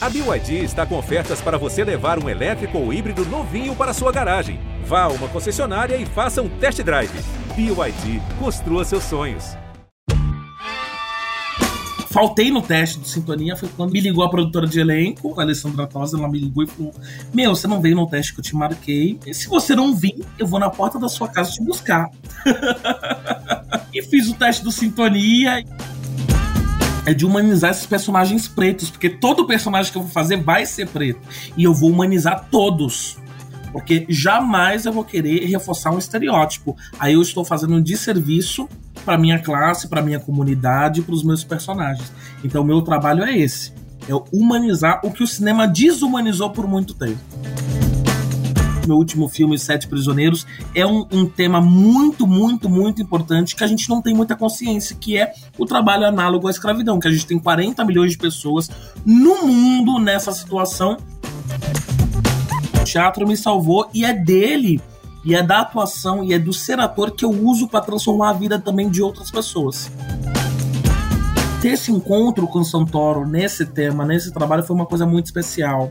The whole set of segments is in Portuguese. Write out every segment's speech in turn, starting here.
A BYD está com ofertas para você levar um elétrico ou híbrido novinho para sua garagem. Vá a uma concessionária e faça um test drive. BYD, construa seus sonhos. Faltei no teste de sintonia, foi quando me ligou a produtora de elenco, a Alessandra Tosa, ela me ligou e falou: Meu, você não veio no teste que eu te marquei. Se você não vir, eu vou na porta da sua casa te buscar. e fiz o teste do sintonia é de humanizar esses personagens pretos, porque todo personagem que eu vou fazer vai ser preto. E eu vou humanizar todos. Porque jamais eu vou querer reforçar um estereótipo. Aí eu estou fazendo um desserviço para minha classe, para minha comunidade, para os meus personagens. Então, o meu trabalho é esse: é humanizar o que o cinema desumanizou por muito tempo meu último filme, Sete Prisioneiros, é um, um, tema muito, muito, muito importante que a gente não tem muita consciência, que é o trabalho análogo à escravidão, que a gente tem 40 milhões de pessoas no mundo nessa situação. O teatro me salvou e é dele, e é da atuação, e é do ser ator que eu uso para transformar a vida também de outras pessoas ter esse encontro com o Santoro nesse tema, nesse trabalho, foi uma coisa muito especial.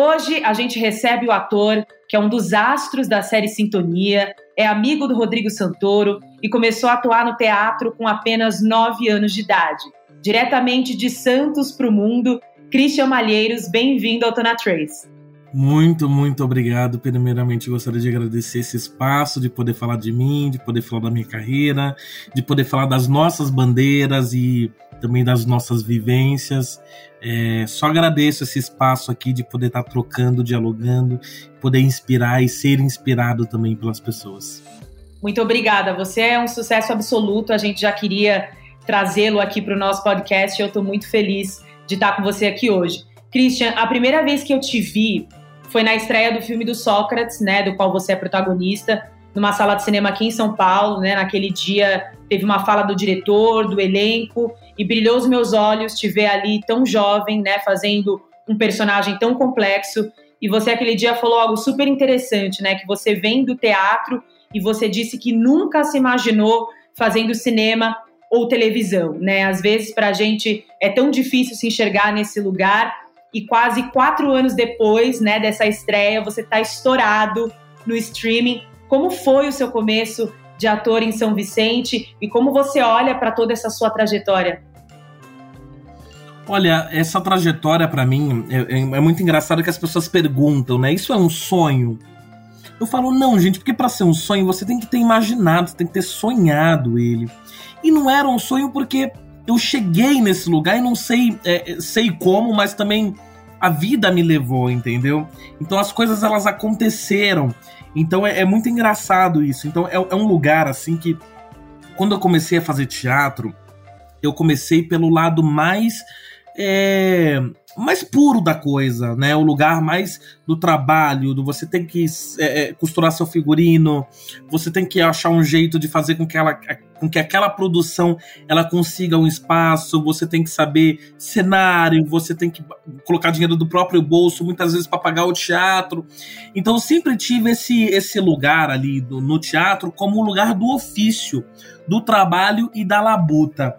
Hoje a gente recebe o ator que é um dos astros da série Sintonia, é amigo do Rodrigo Santoro e começou a atuar no teatro com apenas 9 anos de idade. Diretamente de Santos para o mundo, Christian Malheiros, bem-vindo ao Tona Trace. Muito, muito obrigado. Primeiramente, gostaria de agradecer esse espaço, de poder falar de mim, de poder falar da minha carreira, de poder falar das nossas bandeiras e também das nossas vivências. É, só agradeço esse espaço aqui de poder estar trocando, dialogando, poder inspirar e ser inspirado também pelas pessoas. Muito obrigada. Você é um sucesso absoluto. A gente já queria trazê-lo aqui para o nosso podcast. Eu estou muito feliz de estar com você aqui hoje. Christian, a primeira vez que eu te vi foi na estreia do filme do Sócrates, né, do qual você é protagonista, numa sala de cinema aqui em São Paulo, né? Naquele dia teve uma fala do diretor, do elenco, e brilhou os meus olhos te ver ali tão jovem, né, fazendo um personagem tão complexo. E você aquele dia falou algo super interessante, né, que você vem do teatro e você disse que nunca se imaginou fazendo cinema ou televisão, né? Às vezes para a gente é tão difícil se enxergar nesse lugar e quase quatro anos depois, né, dessa estreia, você está estourado no streaming. Como foi o seu começo de ator em São Vicente e como você olha para toda essa sua trajetória? Olha, essa trajetória para mim é, é, é, muito engraçado que as pessoas perguntam, né? Isso é um sonho? Eu falo, não, gente, porque para ser um sonho você tem que ter imaginado, você tem que ter sonhado ele. E não era um sonho porque eu cheguei nesse lugar e não sei, é, é sei como, mas também a vida me levou, entendeu? Então as coisas elas aconteceram. Então é, é muito engraçado isso. Então é, é um lugar assim que quando eu comecei a fazer teatro, eu comecei pelo lado mais é, mais puro da coisa, né? O lugar mais do trabalho, do você tem que é, é, costurar seu figurino, você tem que achar um jeito de fazer com que, ela, com que aquela produção ela consiga um espaço, você tem que saber cenário, você tem que colocar dinheiro do próprio bolso, muitas vezes para pagar o teatro. Então eu sempre tive esse, esse lugar ali do, no teatro como um lugar do ofício, do trabalho e da labuta.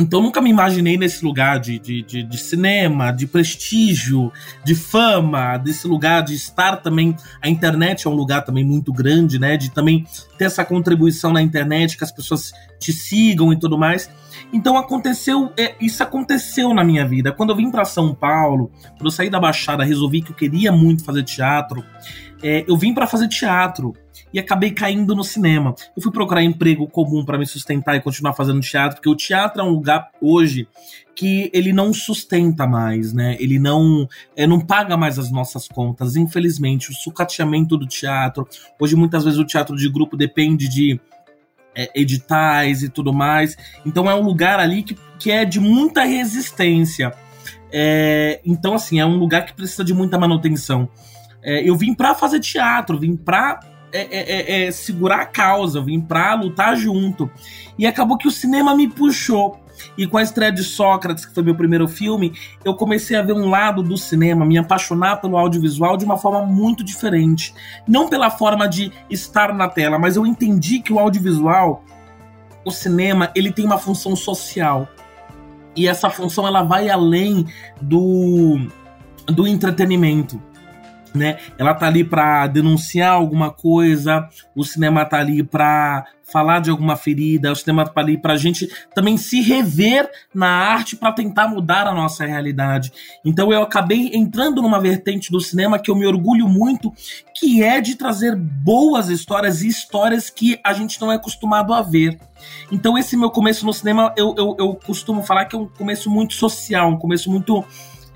Então nunca me imaginei nesse lugar de, de, de, de, cinema, de prestígio, de fama, desse lugar de estar também. A internet é um lugar também muito grande, né? De também ter essa contribuição na internet, que as pessoas te sigam e tudo mais. Então aconteceu, é, isso aconteceu na minha vida. Quando eu vim para São Paulo, quando eu saí da Baixada, resolvi que eu queria muito fazer teatro. É, eu vim para fazer teatro e acabei caindo no cinema. Eu fui procurar emprego comum para me sustentar e continuar fazendo teatro, porque o teatro é um lugar hoje que ele não sustenta mais, né? Ele não, é, não paga mais as nossas contas. Infelizmente, o sucateamento do teatro. Hoje, muitas vezes, o teatro de grupo depende de é, editais e tudo mais. Então, é um lugar ali que, que é de muita resistência. É, então, assim, é um lugar que precisa de muita manutenção. É, eu vim para fazer teatro, vim para é, é, é, é, segurar a causa, vim pra lutar junto. E acabou que o cinema me puxou. E com a estreia de Sócrates, que foi meu primeiro filme, eu comecei a ver um lado do cinema, me apaixonar pelo audiovisual de uma forma muito diferente. Não pela forma de estar na tela, mas eu entendi que o audiovisual, o cinema, ele tem uma função social. E essa função ela vai além do, do entretenimento né? Ela tá ali para denunciar alguma coisa, o cinema tá ali para falar de alguma ferida, o cinema tá ali pra gente também se rever na arte para tentar mudar a nossa realidade. Então eu acabei entrando numa vertente do cinema que eu me orgulho muito, que é de trazer boas histórias e histórias que a gente não é acostumado a ver. Então esse meu começo no cinema, eu, eu, eu costumo falar que é um começo muito social, um começo muito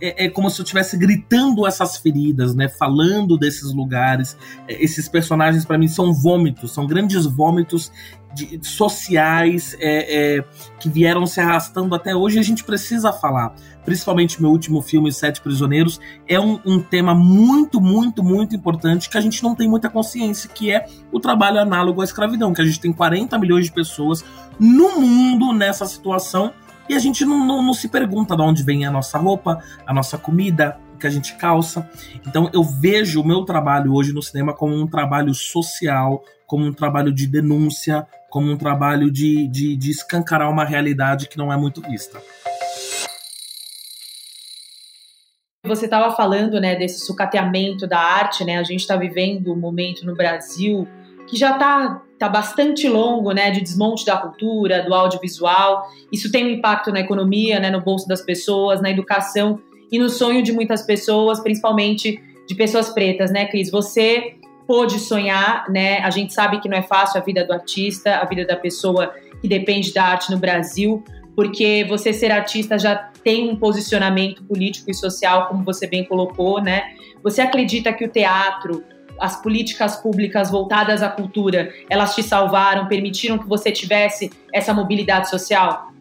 é, é como se eu estivesse gritando essas feridas, né? Falando desses lugares. É, esses personagens, para mim, são vômitos, são grandes vômitos de, sociais é, é, que vieram se arrastando até hoje a gente precisa falar. Principalmente meu último filme, Sete Prisioneiros, é um, um, tema muito, muito, muito importante que a gente não tem muita consciência, que é o trabalho análogo à escravidão, que a gente tem 40 milhões de pessoas no mundo nessa situação e a gente não, não, não se pergunta de onde vem a nossa roupa, a nossa comida, o que a gente calça. Então eu vejo o meu trabalho hoje no cinema como um trabalho social, como um trabalho de denúncia, como um trabalho de, de, de escancarar uma realidade que não é muito vista. Você estava falando, né, desse sucateamento da arte, né? A gente está vivendo um momento no Brasil que já está tá bastante longo, né, de desmonte da cultura, do audiovisual. Isso tem um impacto na economia, né, no bolso das pessoas, na educação e no sonho de muitas pessoas, principalmente de pessoas pretas, né, Cris? Você pôde sonhar, né? A gente sabe que não é fácil a vida do artista, a vida da pessoa que depende da arte no Brasil, porque você ser artista já tem um posicionamento político e social, como você bem colocou, né? Você acredita que o teatro, as políticas públicas voltadas à cultura, elas te salvaram, permitiram que você tivesse essa mobilidade social?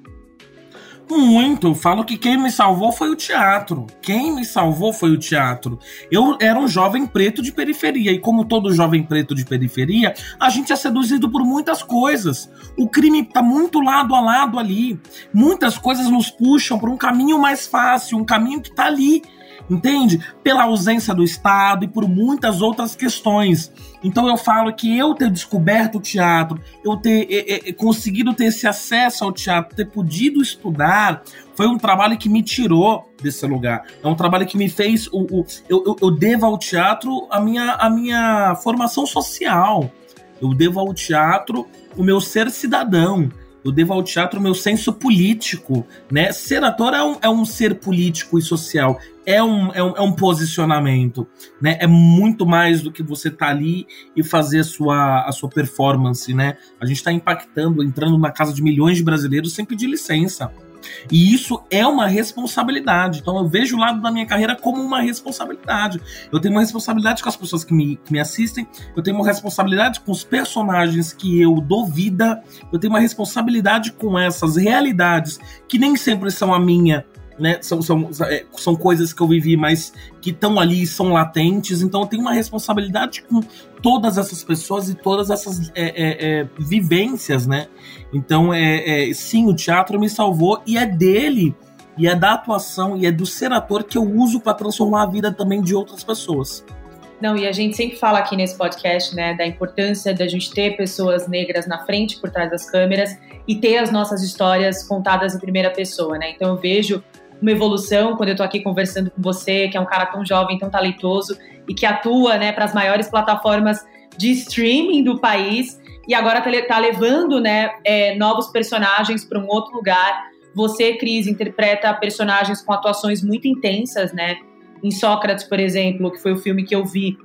Muito. Falo que quem me salvou foi o teatro. Quem me salvou foi o teatro. Eu era um jovem preto de periferia. E como todo jovem preto de periferia, a gente é seduzido por muitas coisas. O crime está muito lado a lado ali. Muitas coisas nos puxam para um caminho mais fácil, um caminho que está ali entende? Pela ausência do Estado e por muitas outras questões. Então eu falo que eu ter descoberto o teatro, eu ter é, é, conseguido ter esse acesso ao teatro, ter podido estudar, foi um trabalho que me tirou desse lugar. É um trabalho que me fez. O, o eu, eu, eu devo ao teatro a minha, a minha formação social. Eu devo ao teatro o meu ser cidadão eu devo ao teatro o meu senso político, né? Ser ator é um, é um ser político e social, é um, é um, é um posicionamento, né? É muito mais do que você tá ali e fazer a sua, a sua performance, né? A gente está impactando, entrando na casa de milhões de brasileiros sem pedir licença. E isso é uma responsabilidade. Então eu vejo o lado da minha carreira como uma responsabilidade. Eu tenho uma responsabilidade com as pessoas que me, que me assistem, eu tenho uma responsabilidade com os personagens que eu dou vida, eu tenho uma responsabilidade com essas realidades que nem sempre são a minha, né, são, são, é, são coisas que eu vivi, mas que estão ali, são latentes. Então eu tenho uma responsabilidade com todas essas pessoas e todas essas é, é, é vivências, né? Então, é, é, sim, o teatro me salvou e é dele, e é da atuação, e é do ser ator que eu uso para transformar a vida também de outras pessoas. Não, e a gente sempre fala aqui nesse podcast, né, da importância da gente ter pessoas negras na frente, por trás das câmeras, e ter as nossas histórias contadas em primeira pessoa, né? Então eu vejo uma evolução quando eu tô aqui conversando com você, que é um cara tão jovem, tão talentoso e que atua, né, para as maiores plataformas de streaming do país e agora tá, tá levando, né, é, novos personagens para um outro lugar. Você, Cris, interpreta personagens com atuações muito intensas, né? Em Sócrates, por exemplo, que foi o filme que eu vi,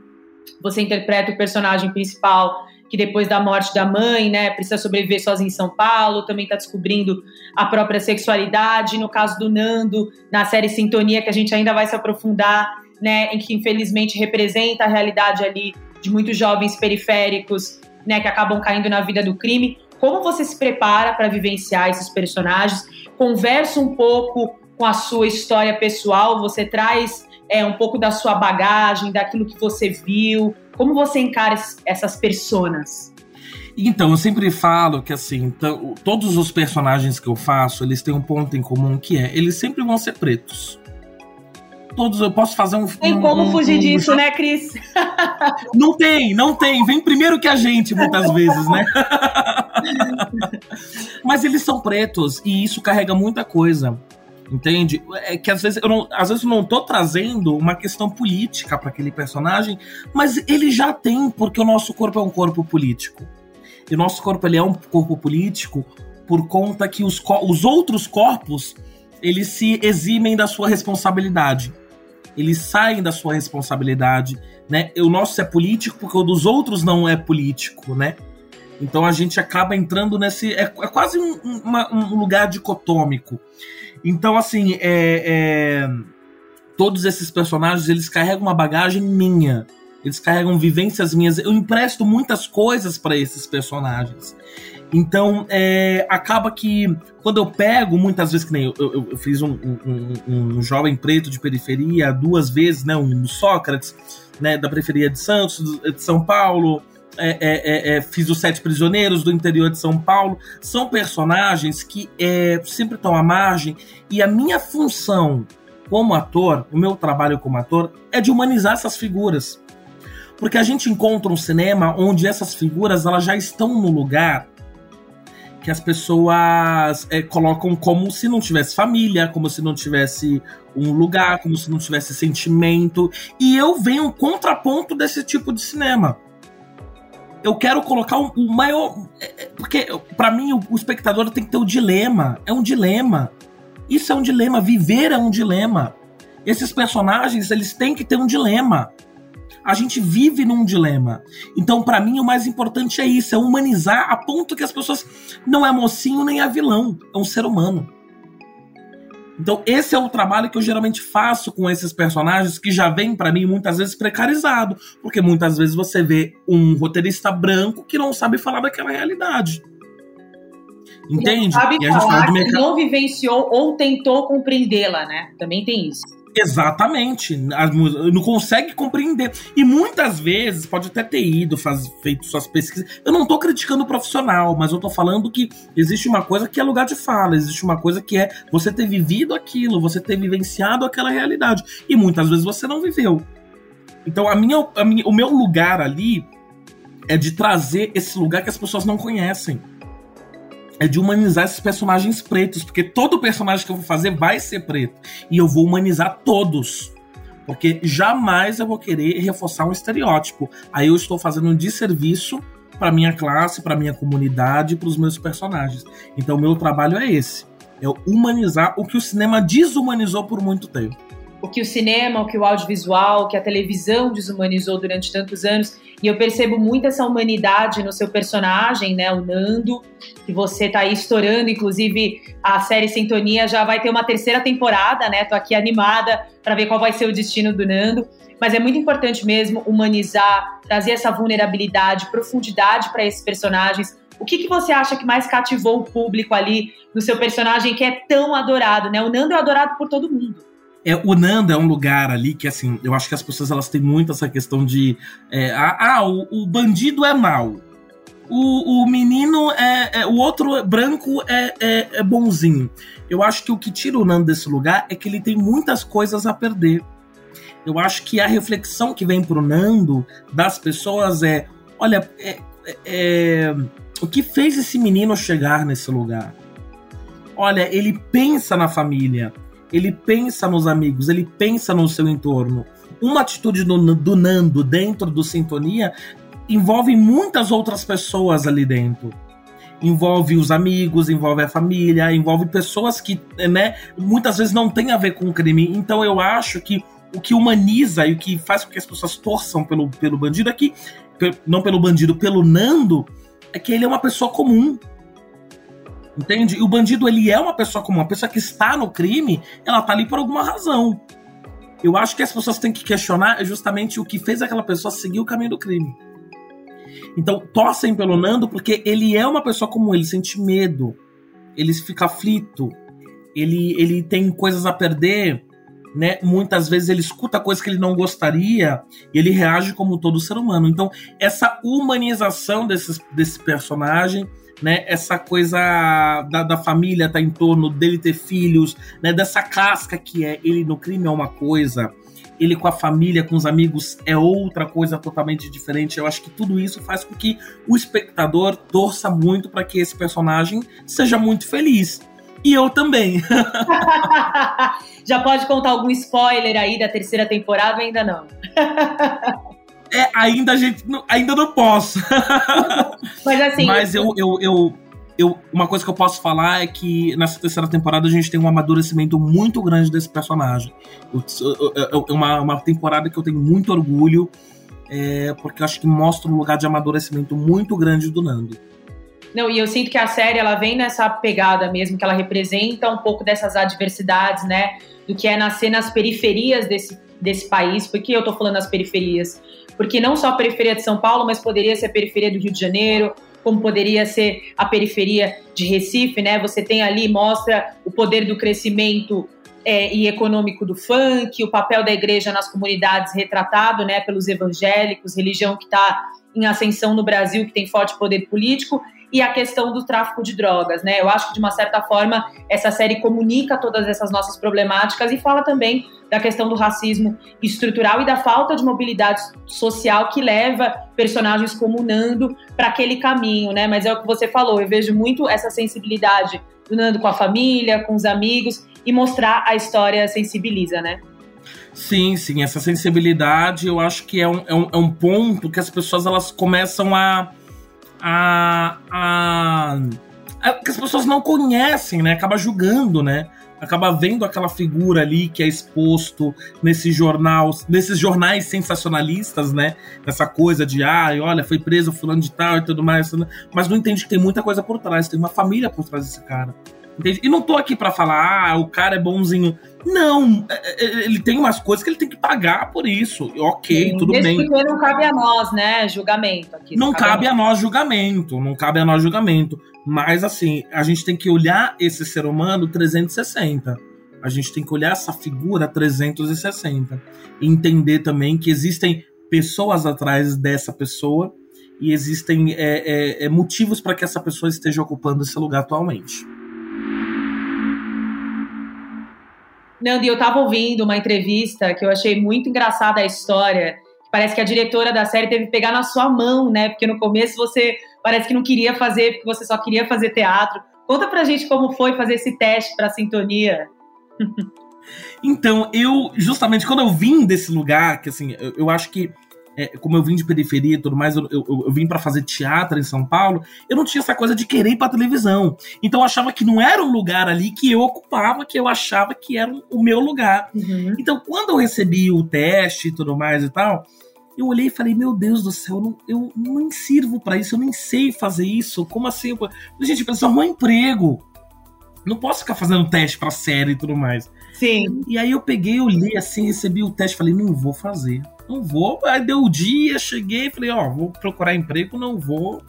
Você interpreta o personagem principal que depois da morte da mãe, né, precisa sobreviver sozinho em São Paulo, também está descobrindo a própria sexualidade. No caso do Nando, na série Sintonia, que a gente ainda vai se aprofundar, né, em que infelizmente representa a realidade ali de muitos jovens periféricos, né, que acabam caindo na vida do crime. Como você se prepara para vivenciar esses personagens? Conversa um pouco com a sua história pessoal, você traz é, um pouco da sua bagagem, daquilo que você viu, como você encara essas personas? Então, eu sempre falo que assim, então, todos os personagens que eu faço, eles têm um ponto em comum que é, eles sempre vão ser pretos. Todos, eu posso fazer um. Tem como um, fugir um, disso, um... né, Cris? Não tem, não tem. Vem primeiro que a gente, muitas vezes, né? Mas eles são pretos e isso carrega muita coisa. Entende? É que às vezes eu não, às vezes eu não tô trazendo uma questão política para aquele personagem, mas ele já tem, porque o nosso corpo é um corpo político. E o nosso corpo ele é um corpo político por conta que os, os outros corpos eles se eximem da sua responsabilidade. Eles saem da sua responsabilidade, né? O nosso é político porque o dos outros não é político, né? Então a gente acaba entrando nesse. É, é quase um, uma, um lugar dicotômico. Então, assim, é, é, todos esses personagens, eles carregam uma bagagem minha. Eles carregam vivências minhas. Eu empresto muitas coisas para esses personagens. Então, é, acaba que quando eu pego, muitas vezes, que nem eu, eu, eu fiz um, um, um, jovem preto de periferia duas vezes, né? Um Sócrates, né? Da periferia de Santos, de São Paulo. É, é, é, é, fiz os Sete Prisioneiros do interior de São Paulo. São personagens que é, sempre estão à margem. E a minha função como ator, o meu trabalho como ator, é de humanizar essas figuras. Porque a gente encontra um cinema onde essas figuras elas já estão no lugar que as pessoas é, colocam como se não tivesse família, como se não tivesse um lugar, como se não tivesse sentimento. E eu venho um contraponto desse tipo de cinema eu quero colocar o, o maior. É, é, porque, para mim, o, o, espectador tem que ter o dilema. É um dilema. Isso é um dilema. Viver é um dilema. Esses personagens, eles têm que ter um dilema. A gente vive num dilema. Então, para mim, o mais importante é isso: é humanizar a ponto que as pessoas. Não é mocinho nem é vilão. É um ser humano. Então, esse é o trabalho que eu geralmente faço com esses personagens que já vem para mim muitas vezes precarizado, porque muitas vezes você vê um roteirista branco que não sabe falar daquela realidade. Entende? Não sabe e falar, que não vivenciou ou tentou compreendê-la, né? Também tem isso. Exatamente. Não consegue compreender. E muitas vezes, pode até ter ido, faz, feito suas pesquisas. Eu não estou criticando o profissional, mas eu estou falando que existe uma coisa que é lugar de fala, existe uma coisa que é você ter vivido aquilo, você ter vivenciado aquela realidade. E muitas vezes você não viveu. Então, a minha, a minha, o meu lugar ali é de trazer esse lugar que as pessoas não conhecem é de humanizar esses personagens pretos, porque todo personagem que eu vou fazer vai ser preto. E eu vou humanizar todos. Porque jamais eu vou querer reforçar um estereótipo. Aí eu estou fazendo um desserviço para minha classe, para minha comunidade, para os meus personagens. Então meu trabalho é esse, é humanizar o que o cinema desumanizou por muito tempo o que o cinema, o que o audiovisual, o que a televisão desumanizou durante tantos anos. E eu percebo muito essa humanidade no seu personagem, né, o Nando, que você tá aí estourando, inclusive a série Sintonia já vai ter uma terceira temporada, né? Tô aqui animada para ver qual vai ser o destino do Nando. Mas é muito importante mesmo humanizar, trazer essa vulnerabilidade, profundidade para esses personagens. O que, que você acha que mais cativou o público ali no seu personagem que é tão adorado, né? O Nando é adorado por todo mundo. É, o Nanda é um lugar ali que, assim, eu acho que as pessoas elas têm muito essa questão de. É, ah, o, o, bandido é mau. O, o menino é, é, O outro branco é, é, é, bonzinho. Eu acho que o que tira o Nanda desse lugar é que ele tem muitas coisas a perder. Eu acho que a reflexão que vem pro Nando das pessoas é: olha, é, é, o que fez esse menino chegar nesse lugar? Olha, ele pensa na família ele pensa nos amigos, ele pensa no seu entorno. Uma atitude do, do Nando dentro do Sintonia envolve muitas outras pessoas ali dentro envolve os amigos, envolve a família, envolve pessoas que, né, muitas vezes não tem a ver com o crime. Então eu acho que o que humaniza e o que faz com que as pessoas torçam pelo, pelo bandido é que, não pelo bandido, pelo Nando, é que ele é uma pessoa comum. Entende? E o bandido, ele é uma pessoa comum. A pessoa que está no crime, ela tá ali por alguma razão. Eu acho que as pessoas têm que questionar justamente o que fez aquela pessoa seguir o caminho do crime. Então, torcem pelo Nando porque ele é uma pessoa comum, ele sente medo, ele fica aflito, ele, ele tem coisas a perder, né? Muitas vezes ele escuta coisas que ele não gostaria e ele reage como todo ser humano. Então, essa humanização desse, desse personagem, né? Essa coisa da, da família tá em torno dele ter filhos, né? Dessa casca que é ele no crime é uma coisa, ele com a família, com os amigos é outra coisa totalmente diferente. Eu acho que tudo isso faz com que o espectador torça muito para que esse personagem seja muito feliz. E eu também. Já pode contar algum spoiler aí da terceira temporada ainda não? é, ainda a gente não, ainda não posso. Mas assim. Mas eu, eu, eu, eu, uma coisa que eu posso falar é que nessa terceira temporada a gente tem um amadurecimento muito grande desse personagem. É uma, uma temporada que eu tenho muito orgulho, é, porque eu acho que mostra um lugar de amadurecimento muito grande do Nando. Não, e eu sinto que a série ela vem nessa pegada mesmo, que ela representa um pouco dessas adversidades, né? Do que é nascer nas periferias desse, desse país. Por que eu tô falando nas periferias? Porque não só a periferia de São Paulo, mas poderia ser a periferia do Rio de Janeiro, como poderia ser a periferia de Recife, né? Você tem ali, mostra o poder do crescimento é, e econômico do funk, o papel da igreja nas comunidades retratado né, pelos evangélicos, religião que está em ascensão no Brasil, que tem forte poder político, e a questão do tráfico de drogas, né? Eu acho que de uma certa forma essa série comunica todas essas nossas problemáticas e fala também da questão do racismo estrutural e da falta de mobilidade social que leva personagens como Nando para aquele caminho, né? Mas é o que você falou, eu vejo muito essa sensibilidade do Nando com a família, com os amigos e mostrar a história sensibiliza, né? Sim, sim, essa sensibilidade eu acho que é um, é um, é um ponto que as pessoas elas começam a a, a, a, que as pessoas não conhecem, né? Acaba julgando, né? Acaba vendo aquela figura ali que é exposto nesse jornal, nesses jornais sensacionalistas, né? Essa coisa de, ah, olha, foi preso fulano de tal e tudo mais, mas não entende que tem muita coisa por trás, tem uma família por trás desse cara. Entende? E não tô aqui para falar, ah, o cara é bonzinho. Não, é, é, é, ele tem umas coisas que ele tem que pagar por isso. Ok, Sim, tudo bem. Porque não cabe a nós, né, julgamento aqui. Não, não cabe, cabe a nós julgamento, não cabe a nós julgamento. Mas assim, a gente tem que olhar esse ser humano 360. A gente tem que olhar essa figura 360 e entender também que existem pessoas atrás dessa pessoa e existem é, é, é motivos para que essa pessoa esteja ocupando esse lugar atualmente. Nando, eu estava ouvindo uma entrevista que eu achei muito engraçada a história. Parece que a diretora da série teve que pegar na sua mão, né? Porque no começo você parece que não queria fazer, porque você só queria fazer teatro. Conta pra gente como foi fazer esse teste pra sintonia. então, eu, justamente, quando eu vim desse lugar, que assim, eu, eu acho que é, como eu vim de periferia e tudo mais, eu, eu, eu vim para fazer teatro em São Paulo, eu não tinha essa coisa de querer ir pra televisão. Então eu achava que não era um lugar ali que eu ocupava, que eu achava que era o meu lugar. Uhum. Então quando eu recebi o teste e tudo mais e tal, eu olhei e falei, meu Deus do céu, eu não, eu nem sirvo para isso, eu nem sei fazer isso. Como assim? Eu, gente, eu preciso arrumar um emprego. Não posso ficar fazendo teste pra série e tudo mais. Sim. E aí eu peguei, eu li assim, recebi o teste, falei, não vou fazer não vou. Aí deu o dia, cheguei, falei, ó, vou procurar emprego, não vou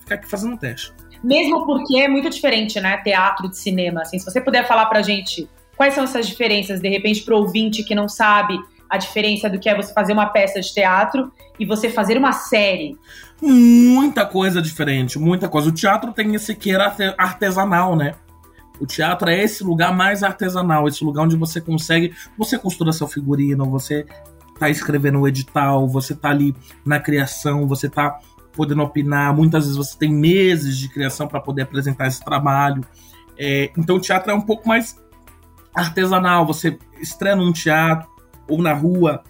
ficar aqui fazendo teste. Mesmo porque é muito diferente, né? Teatro de cinema. Assim, se você puder falar pra gente quais são essas diferenças, de repente, pro ouvinte que não sabe a diferença do que é você fazer uma peça de teatro e você fazer uma série. Muita coisa diferente, muita coisa. O teatro tem esse queira artesanal, né? O teatro é esse lugar mais artesanal, esse lugar onde você consegue, você costura seu figurino, você tá escrevendo o edital, você tá ali na criação, você tá podendo opinar. Muitas vezes você tem meses de criação para poder apresentar esse trabalho. É, então o teatro é um pouco mais artesanal. Você estreia num teatro ou na rua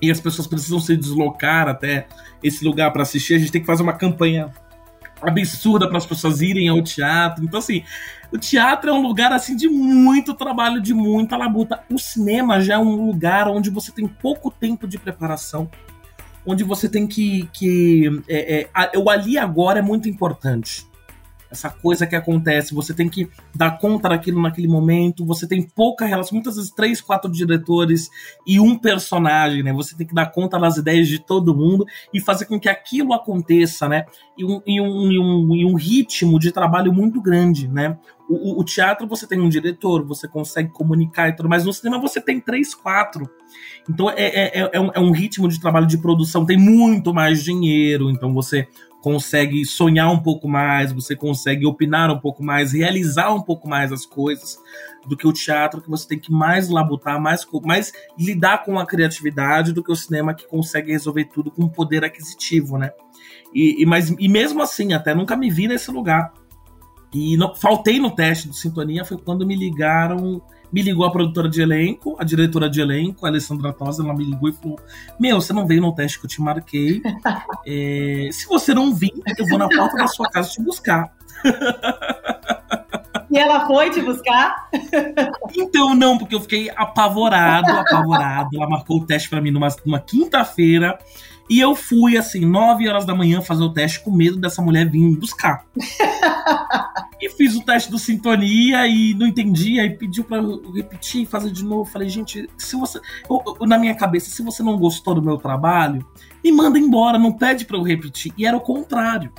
e as pessoas precisam se deslocar até esse lugar para assistir. A gente tem que fazer uma campanha absurda para as pessoas irem ao teatro. Então, assim, o teatro é um lugar assim de muito trabalho, de muita labuta. O cinema já é um lugar onde você tem pouco tempo de preparação, onde você tem que. que é, é, o ali agora é muito importante essa coisa que acontece, você tem que dar conta daquilo naquele momento, você tem pouca relação, muitas vezes três, quatro diretores e um personagem, né? Você tem que dar conta das ideias de todo mundo e fazer com que aquilo aconteça, né? E um, e um, e um, e um ritmo de trabalho muito grande, né? O, o, teatro você tem um diretor, você consegue comunicar e tudo, mas no cinema você tem três, quatro. Então é, é, é, é, um, é um ritmo de trabalho de produção, tem muito mais dinheiro, então você consegue sonhar um pouco mais, você consegue opinar um pouco mais, realizar um pouco mais as coisas do que o teatro, que você tem que mais labutar, mais, mais lidar com a criatividade do que o cinema que consegue resolver tudo com poder aquisitivo, né? E, e, mas, e mesmo assim, até nunca me vi nesse lugar. E não, faltei no teste do Sintonia foi quando me ligaram me ligou a produtora de elenco, a diretora de elenco, a Alessandra Tosa, ela me ligou e falou: Meu, você não veio no teste que eu te marquei. É, se você não vir, eu vou na porta da sua casa te buscar. E ela foi te buscar? Então, não, porque eu fiquei apavorado, apavorado. Ela marcou o teste para mim numa, numa quinta-feira. E eu fui, assim, 9 horas da manhã fazer o teste com medo dessa mulher vir me buscar. e fiz o teste do Sintonia e não entendi, aí pediu pra eu repetir e fazer de novo. Falei, gente, se você. Eu, eu, na minha cabeça, se você não gostou do meu trabalho, me manda embora, não pede pra eu repetir. E era o contrário.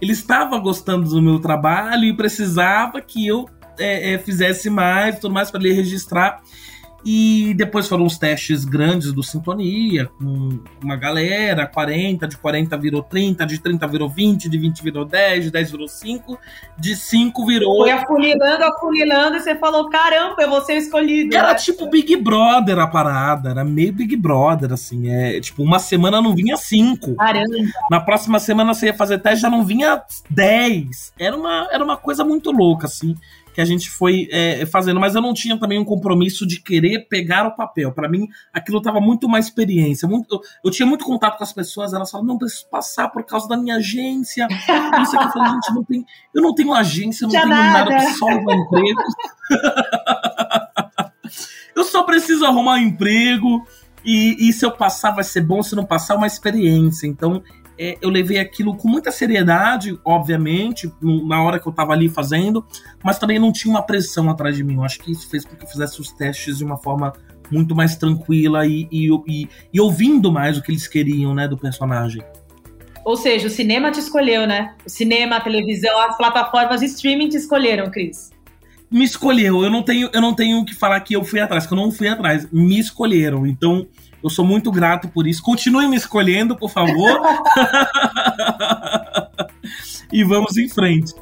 Ele estava gostando do meu trabalho e precisava que eu é, é, fizesse mais, tudo mais, para ele registrar. E depois foram os testes grandes do Sintonia, com uma galera, 40, de 40 virou 30, de 30 virou 20, de 20 virou 10, de 10 virou 5, de 5 virou. Foi afunilando, afunilando, e você falou: caramba, eu vou ser escolhido. Era né? tipo Big Brother a parada, era meio Big Brother, assim. É, tipo, uma semana não vinha 5. Caramba. Na próxima semana você ia fazer teste, já não vinha 10. Era uma, era uma coisa muito louca, assim que a gente foi é, fazendo, mas eu não tinha também um compromisso de querer pegar o papel. Para mim, aquilo tava muito mais experiência. Muito, eu, eu, tinha muito contato com as pessoas, elas falavam, não, preciso passar por causa da minha agência. Isso aqui, eu falei, gente, não tem, eu não tenho agência, eu não tenho nada, nada só um emprego. eu só preciso arrumar um emprego. E, e, se eu passar vai ser bom, se não passar, é uma experiência. Então, é, eu levei aquilo com muita seriedade, obviamente, na hora que eu estava ali fazendo, mas também não tinha uma pressão atrás de mim. Eu acho que isso fez com que eu fizesse os testes de uma forma muito mais tranquila e, e, e, e ouvindo mais o que eles queriam, né, do personagem. Ou seja, o cinema te escolheu, né? O cinema, a televisão, as plataformas de streaming te escolheram, Cris me escolheu. Eu não tenho, eu não tenho que falar que eu fui atrás, que eu não fui atrás. Me escolheram. Então, eu sou muito grato por isso. Continue me escolhendo, por favor. e vamos em frente.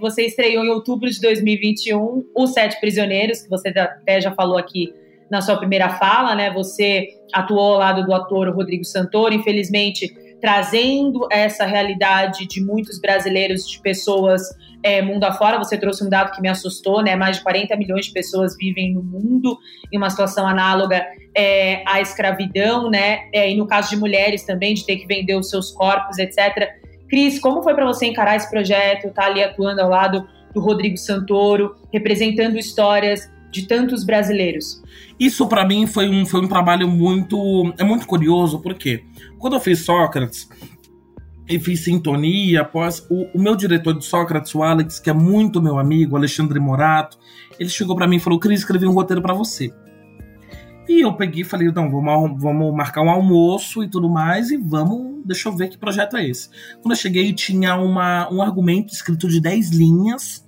Você estreou em outubro de 2021 Os Sete Prisioneiros, que você até já falou aqui na sua primeira fala, né? Você atuou ao lado do ator Rodrigo Santoro, infelizmente trazendo essa realidade de muitos brasileiros, de pessoas é, mundo afora. Você trouxe um dado que me assustou, né? Mais de 40 milhões de pessoas vivem no mundo em uma situação análoga é, à escravidão, né? É, e no caso de mulheres também, de ter que vender os seus corpos, etc. Cris, como foi para você encarar esse projeto, estar tá ali atuando ao lado do Rodrigo Santoro, representando histórias de tantos brasileiros? Isso para mim foi um, foi um trabalho muito é muito curioso, porque quando eu fiz Sócrates, e fiz sintonia após o, o, meu diretor de Sócrates, o Alex, que é muito meu amigo, Alexandre Morato, ele chegou para mim e falou: Cris, escrevi um roteiro para você. E eu peguei e falei: então, vamos, vamos marcar um almoço e tudo mais, e vamos, deixa eu ver que projeto é esse. Quando eu cheguei, tinha uma, um argumento escrito de 10 linhas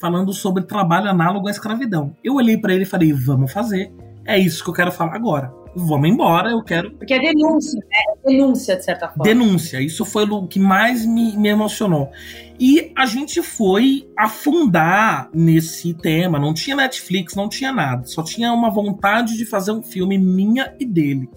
falando sobre trabalho análogo à escravidão. Eu olhei para ele e falei: vamos fazer. É isso que eu quero falar agora vamos embora, eu quero. Porque é denúncia, né? É denúncia, de certa forma. Denúncia, isso foi o que mais me, me emocionou. E a gente foi afundar nesse tema. Não tinha Netflix, não tinha nada. Só tinha uma vontade de fazer um filme minha e dele.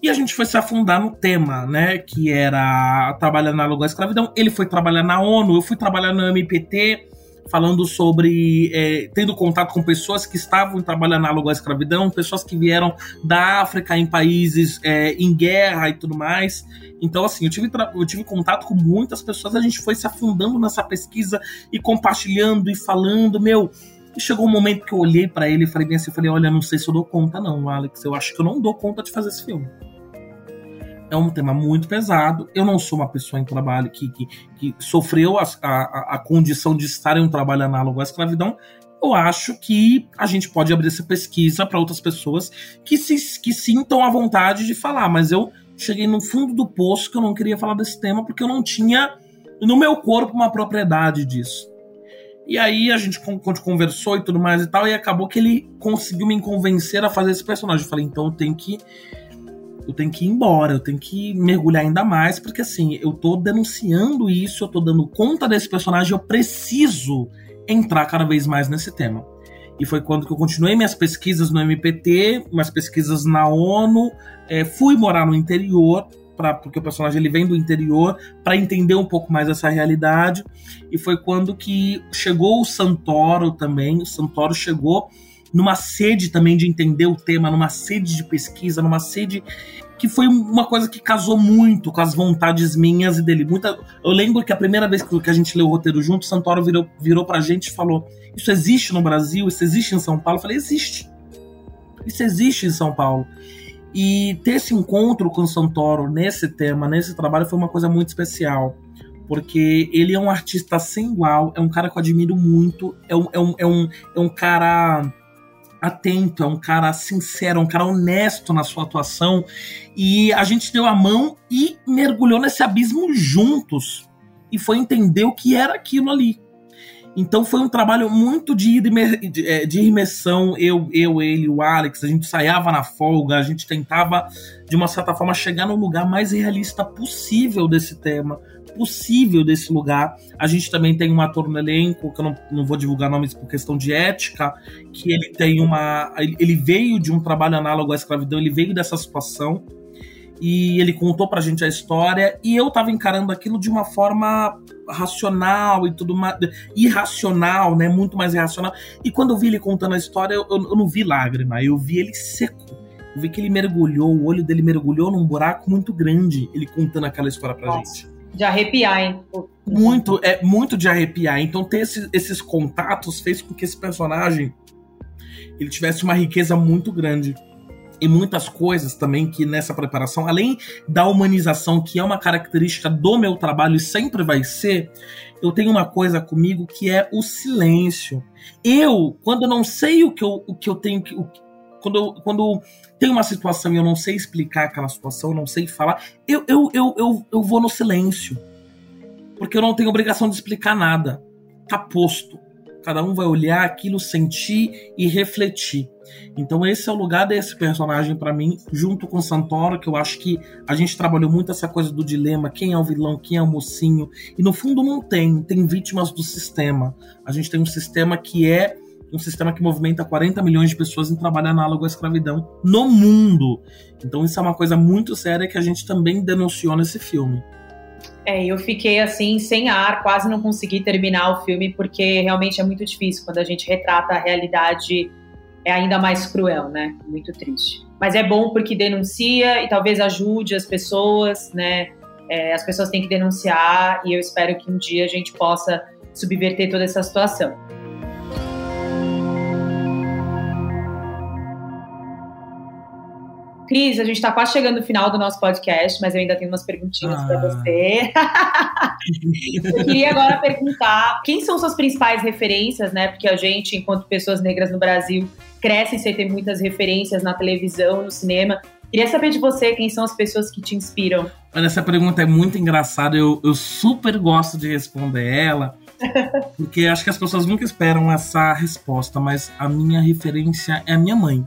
E a gente foi se afundar no tema, né? Que era trabalhar na à escravidão. Ele foi trabalhar na ONU, eu fui trabalhar no MPT falando sobre é, tendo contato com pessoas que estavam em trabalho análogo à escravidão, pessoas que vieram da África em países é, em guerra e tudo mais. Então, assim, eu tive, eu tive contato com muitas pessoas, a gente foi se afundando nessa pesquisa e compartilhando e falando, meu. Chegou um momento que eu olhei para ele e falei bem assim, eu falei, olha, não sei se eu dou conta não, Alex, eu acho que eu não dou conta de fazer esse filme é um tema muito pesado. Eu não sou uma pessoa em trabalho que, que, que sofreu a, a, a, condição de estar em um trabalho análogo à escravidão. Eu acho que a gente pode abrir essa pesquisa para outras pessoas que, se, que sintam a vontade de falar, mas eu cheguei no fundo do poço que eu não queria falar desse tema porque eu não tinha no meu corpo uma propriedade disso. E aí a gente conversou e tudo mais e tal, e acabou que ele conseguiu me convencer a fazer esse personagem. Eu falei, então eu tenho que eu tenho que ir embora, eu tenho que mergulhar ainda mais, porque assim, eu tô denunciando isso, eu tô dando conta desse personagem, eu preciso entrar cada vez mais nesse tema. E foi quando que eu continuei minhas pesquisas no MPT, minhas pesquisas na ONU, é, fui morar no interior, pra, porque o personagem ele vem do interior, para entender um pouco mais essa realidade. E foi quando que chegou o Santoro também, o Santoro chegou numa sede também de entender o tema, numa sede de pesquisa, numa sede que foi uma coisa que casou muito com as vontades minhas e dele. Muita, eu lembro que a primeira vez que a gente leu o roteiro junto, Santoro virou, virou pra gente e falou: Isso existe no Brasil? Isso existe em São Paulo? Eu falei: Existe. Isso existe em São Paulo. E ter esse encontro com o Santoro nesse tema, nesse trabalho, foi uma coisa muito especial. Porque ele é um artista sem igual, é um cara que eu admiro muito, é um, é um, é um, é um cara atento, é um cara sincero, é um cara honesto na sua atuação. E a gente deu a mão e mergulhou nesse abismo juntos. E foi entender o que era aquilo ali. Então foi um trabalho muito de, é, de imersão, eu, eu, ele, o Alex, a gente ensaiava na folga, a gente tentava, de uma certa forma, chegar no lugar mais realista possível desse tema, possível desse lugar. A gente também tem um ator no elenco, que eu não, não vou divulgar nomes por questão de ética, que ele tem uma. Ele veio de um trabalho análogo à escravidão, ele veio dessa situação. E ele contou pra gente a história, e eu tava encarando aquilo de uma forma racional e tudo mais. irracional, né? Muito mais irracional. E quando eu vi ele contando a história, eu, eu não vi lágrima, eu vi ele seco. Eu vi que ele mergulhou, o olho dele mergulhou num buraco muito grande, ele contando aquela história pra Nossa. gente. De arrepiar, hein? Muito, é muito de arrepiar. Então ter esses, esses contatos fez com que esse personagem ele tivesse uma riqueza muito grande e muitas coisas também que nessa preparação, além da humanização, que é uma característica do meu trabalho e sempre vai ser, eu tenho uma coisa comigo que é o silêncio. Eu, quando não sei o que eu, o que eu tenho que. Quando, quando tem uma situação e eu não sei explicar aquela situação, eu não sei falar, eu, eu, eu, eu, eu vou no silêncio. Porque eu não tenho obrigação de explicar nada. Tá posto. Cada um vai olhar aquilo, sentir e refletir. Então esse é o lugar desse personagem para mim, junto com Santoro, que eu acho que a gente trabalhou muito essa coisa do dilema, quem é o vilão, quem é o mocinho. E no fundo não tem, tem vítimas do sistema. A gente tem um sistema que é um sistema que movimenta 40 milhões de pessoas em trabalho análogo à escravidão no mundo. Então isso é uma coisa muito séria que a gente também denunciou nesse filme. É, eu fiquei assim, sem ar, quase não consegui terminar o filme, porque realmente é muito difícil quando a gente retrata a realidade, é ainda mais cruel, né? Muito triste. Mas é bom porque denuncia e talvez ajude as pessoas, né? É, as pessoas têm que denunciar e eu espero que um dia a gente possa subverter toda essa situação. Cris, a gente está quase chegando no final do nosso podcast, mas eu ainda tenho umas perguntinhas ah. para você. eu queria agora perguntar quem são suas principais referências, né? Porque a gente, enquanto pessoas negras no Brasil, cresce sem ter muitas referências na televisão, no cinema. Queria saber de você quem são as pessoas que te inspiram. Olha, essa pergunta é muito engraçada. Eu, eu super gosto de responder ela. Porque acho que as pessoas nunca esperam essa resposta, mas a minha referência é a minha mãe.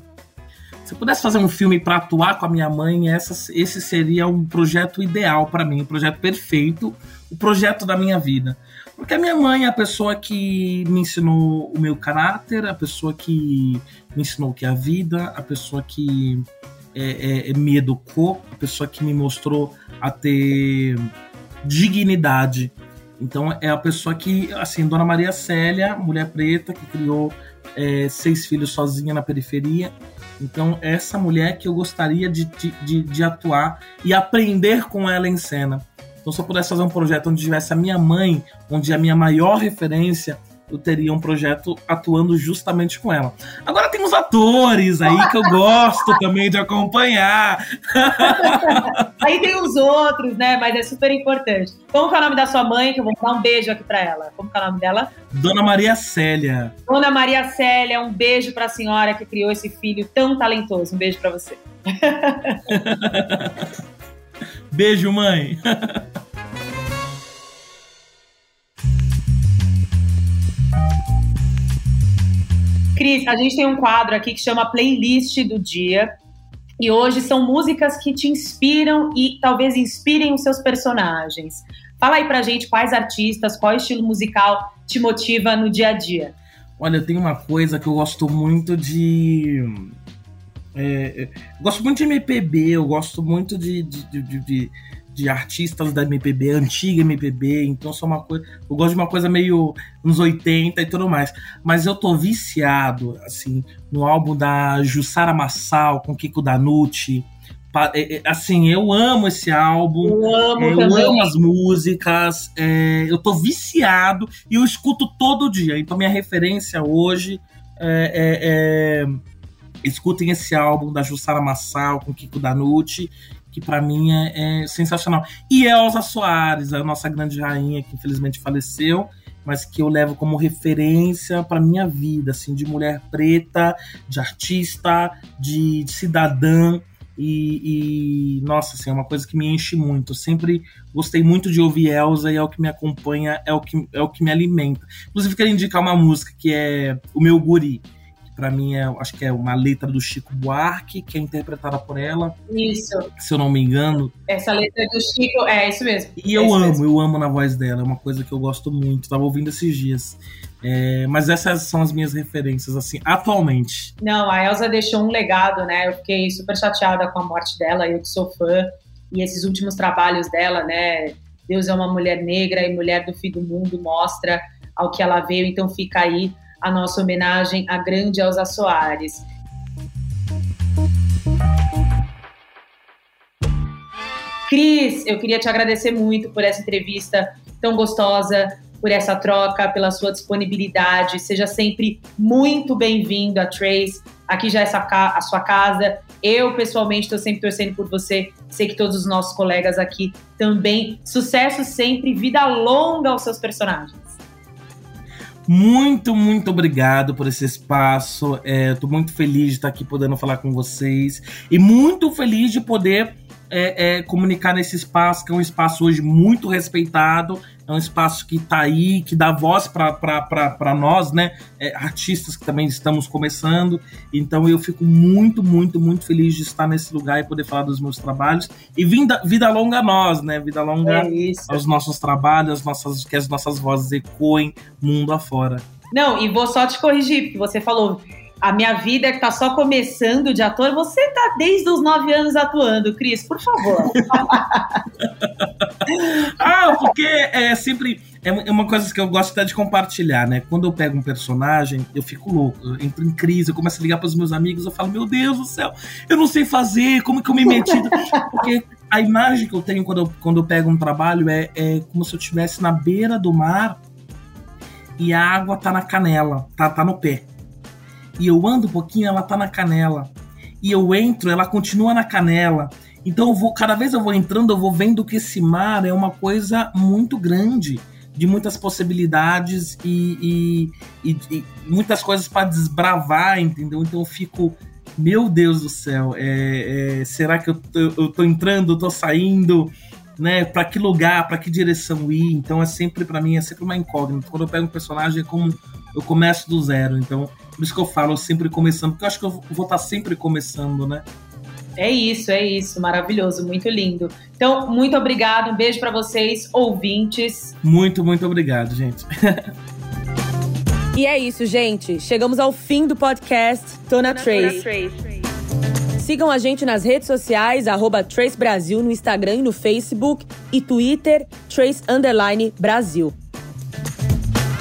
Se eu pudesse fazer um filme para atuar com a minha mãe, essa, esse seria um projeto ideal para mim, um projeto perfeito, o projeto da minha vida. Porque a minha mãe é a pessoa que me ensinou o meu caráter, a pessoa que me ensinou o que é a vida, a pessoa que é, é, me educou, a pessoa que me mostrou a ter dignidade Então é a pessoa que, assim, Dona Maria Célia, mulher preta, que criou é, seis filhos sozinha na periferia. Então, essa mulher que eu gostaria de, de, de, atuar e aprender com ela em cena. Então, se eu pudesse fazer um projeto onde tivesse a minha mãe, onde a minha maior referência eu teria um projeto atuando justamente com ela. Agora tem uns atores aí que eu gosto também de acompanhar. aí tem os outros, né? Mas é super importante. Como que é o nome da sua mãe? Que eu vou dar um beijo aqui para ela. Como que é o nome dela? Dona Maria Célia. Dona Maria Célia, um beijo para a senhora que criou esse filho tão talentoso. Um beijo para você. beijo, mãe. Cris, a gente tem um quadro aqui que chama Playlist do Dia. E hoje são músicas que te inspiram e talvez inspirem os seus personagens. Fala aí pra gente quais artistas, qual estilo musical te motiva no dia a dia. Olha, tem uma coisa que eu gosto muito de. É, gosto muito de MPB, eu gosto muito de, de, de, de de artistas da MPB, antiga MPB, então sou uma coisa, eu gosto de uma coisa meio nos 80 e tudo mais, mas eu tô viciado assim no álbum da Jussara Massal com Kiko Danucci. É, é, assim, eu amo esse álbum, eu amo, é, eu amo as músicas, é, eu tô viciado e eu escuto todo dia. Então minha referência hoje é, escutem esse álbum da Jussara Massal com Kiko Danucci que para mim é, é, sensacional. E Elza Soares, a nossa grande rainha, que infelizmente faleceu, mas que eu levo como referência para minha vida, assim, de mulher preta, de artista, de, de cidadã. E, e, nossa, assim, é uma coisa que me enche muito. Eu sempre gostei muito de ouvir Elza e é o que me acompanha, é o que, é o que me alimenta. Inclusive, quero indicar uma música que é O Meu Guri para mim é, acho que é uma letra do Chico Buarque, que é interpretada por ela. Isso. Se eu não me engano. Essa letra do Chico, é isso mesmo. E eu amo, mesmo. eu amo na voz dela, é uma coisa que eu gosto muito, tava ouvindo esses dias. É, mas essas são as minhas referências, assim, atualmente. Não, a Elsa deixou um legado, né? Eu fiquei super chateada com a morte dela, eu que sou fã. E esses últimos trabalhos dela, né? Deus é uma mulher negra e mulher do fim do mundo mostra ao que ela veio, então fica aí a nossa homenagem à grande Elza Soares. Cris, eu queria te agradecer muito por essa entrevista tão gostosa, por essa troca, pela sua disponibilidade. Seja sempre muito bem-vindo a Trace. Aqui já é a sua casa. Eu, pessoalmente, estou sempre torcendo por você. Sei que todos os nossos colegas aqui também. Sucesso sempre, vida longa aos seus personagens. Muito, muito obrigado por esse espaço. É, muito feliz de estar aqui podendo falar com vocês e muito feliz de poder é, é, comunicar nesse espaço, que é um espaço hoje muito respeitado, é um espaço que está aí, que dá voz para nós, né, é, artistas que também estamos começando. Então eu fico muito, muito, muito feliz de estar nesse lugar e poder falar dos meus trabalhos. E vida, vida longa a nós, né? Vida longa é aos nossos trabalhos, as nossas, que as nossas vozes ecoem mundo afora. Não, e vou só te corrigir, porque você falou a minha vida que tá só começando de ator, você tá desde os nove anos atuando, Cris, por favor. ah, porque é sempre. É uma coisa que eu gosto até de compartilhar, né? Quando eu pego um personagem, eu fico louco, eu entro em crise, eu começo a ligar para os meus amigos, eu falo, meu Deus do céu, eu não sei fazer, como que eu me meti? Porque a imagem que eu tenho quando eu, quando eu pego um trabalho é, é como se eu estivesse na beira do mar e a água tá na canela, tá, tá no pé e eu ando um pouquinho, ela tá na canela. E eu entro, ela continua na canela. Então eu vou, cada vez eu vou entrando, eu vou vendo que esse mar é uma coisa muito grande, de muitas possibilidades e, e, e, e muitas coisas para desbravar, entendeu? Então eu fico, meu Deus do céu, é, é, será que eu, eu, eu tô entrando, eu tô saindo? né, para que lugar, para que direção ir. Então é sempre para mim é sempre uma incógnita. Quando eu pego um personagem é como eu começo do zero. Então por isso que eu falo sempre começando, porque eu acho que eu vou estar tá sempre começando, né? É isso, é isso, maravilhoso, muito lindo. Então, muito obrigado, um beijo para vocês, ouvintes. Muito, muito obrigado, gente. e é isso, gente. Chegamos ao fim do podcast Tona Trace. Sigam a gente nas redes sociais, arroba Trace Brasil no Instagram e no Facebook e Twitter, Trace Underline Brasil.